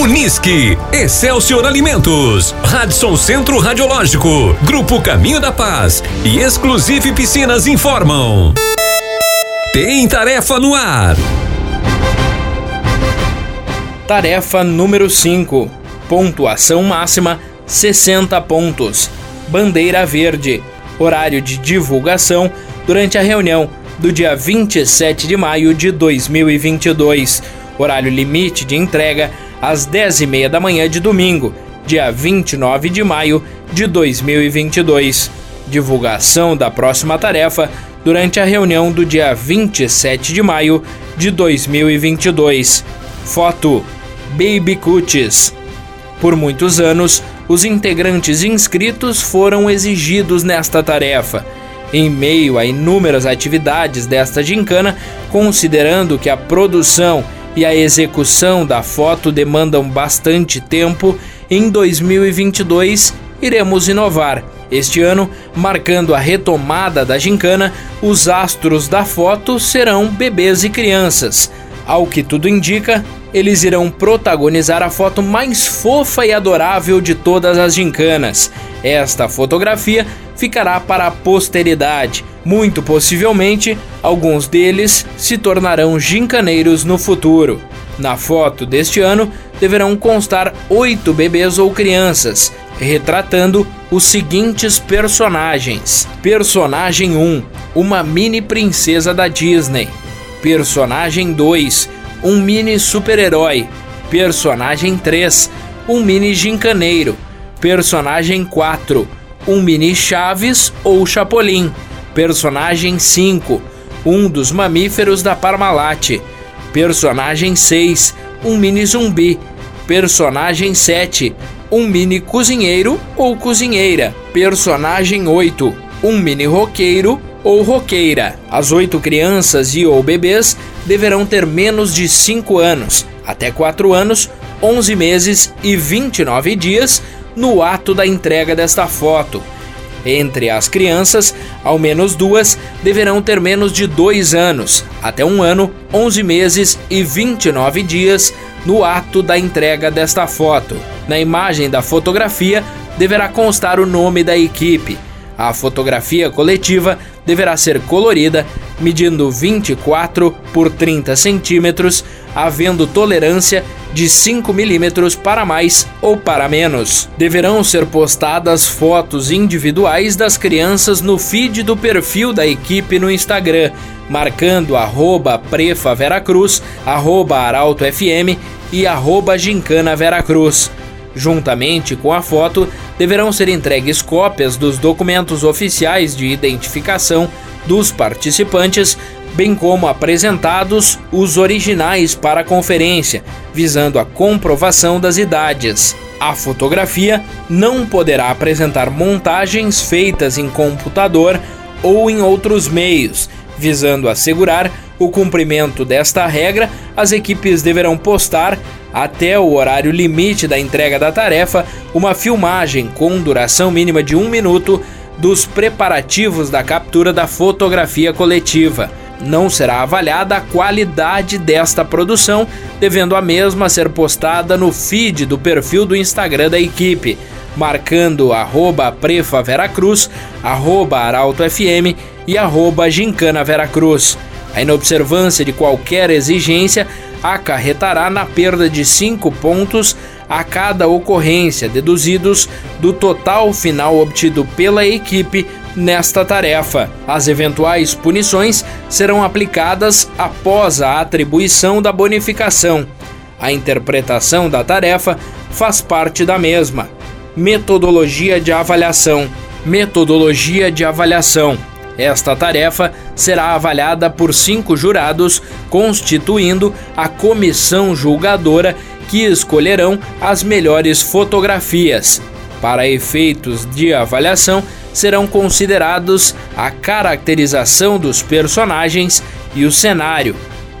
Unisque, Excelsior Alimentos, Radisson Centro Radiológico, Grupo Caminho da Paz e Exclusive Piscinas informam. Tem tarefa no ar. Tarefa número 5. Pontuação máxima 60 pontos. Bandeira verde. Horário de divulgação durante a reunião do dia 27 de maio de 2022. Horário limite de entrega às 10h30 da manhã de domingo, dia 29 de maio de 2022. Divulgação da próxima tarefa durante a reunião do dia 27 de maio de 2022. Foto: Baby Cuties. Por muitos anos, os integrantes inscritos foram exigidos nesta tarefa. Em meio a inúmeras atividades desta gincana, considerando que a produção e a execução da foto demandam bastante tempo, em 2022 iremos inovar. Este ano, marcando a retomada da gincana, os astros da foto serão bebês e crianças. Ao que tudo indica, eles irão protagonizar a foto mais fofa e adorável de todas as gincanas. Esta fotografia ficará para a posteridade. Muito possivelmente, alguns deles se tornarão gincaneiros no futuro. Na foto deste ano, deverão constar oito bebês ou crianças, retratando os seguintes personagens: Personagem 1, uma mini princesa da Disney. Personagem 2, um mini super-herói. Personagem 3, um mini gincaneiro. Personagem 4, um mini Chaves ou Chapolin. Personagem 5, um dos mamíferos da Parmalat. Personagem 6, um mini zumbi. Personagem 7, um mini cozinheiro ou cozinheira. Personagem 8, um mini roqueiro ou roqueira. As oito crianças e ou bebês deverão ter menos de 5 anos, até 4 anos, 11 meses e 29 dias no ato da entrega desta foto. Entre as crianças, ao menos duas deverão ter menos de 2 anos, até um ano, 11 meses e 29 dias no ato da entrega desta foto. Na imagem da fotografia deverá constar o nome da equipe. A fotografia coletiva deverá ser colorida, medindo 24 por 30 centímetros, havendo tolerância de 5 milímetros para mais ou para menos. Deverão ser postadas fotos individuais das crianças no feed do perfil da equipe no Instagram, marcando arroba Prefa Veracruz, arroba Arauto FM e arroba Gincana Veracruz. Juntamente com a foto, deverão ser entregues cópias dos documentos oficiais de identificação dos participantes, bem como apresentados os originais para a conferência, visando a comprovação das idades. A fotografia não poderá apresentar montagens feitas em computador ou em outros meios, visando assegurar o cumprimento desta regra, as equipes deverão postar, até o horário limite da entrega da tarefa, uma filmagem com duração mínima de um minuto dos preparativos da captura da fotografia coletiva. Não será avaliada a qualidade desta produção, devendo a mesma ser postada no feed do perfil do Instagram da equipe, marcando arroba Veracruz, arroba e arroba. A inobservância de qualquer exigência acarretará na perda de 5 pontos a cada ocorrência, deduzidos do total final obtido pela equipe nesta tarefa. As eventuais punições serão aplicadas após a atribuição da bonificação. A interpretação da tarefa faz parte da mesma. Metodologia de avaliação. Metodologia de avaliação. Esta tarefa será avaliada por cinco jurados, constituindo a comissão julgadora que escolherão as melhores fotografias. Para efeitos de avaliação, serão considerados a caracterização dos personagens e o cenário.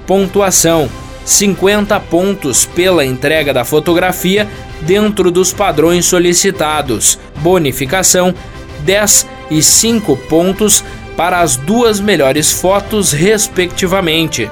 Pontuação: 50 pontos pela entrega da fotografia dentro dos padrões solicitados. Bonificação: 10 e 5 pontos para as duas melhores fotos, respectivamente.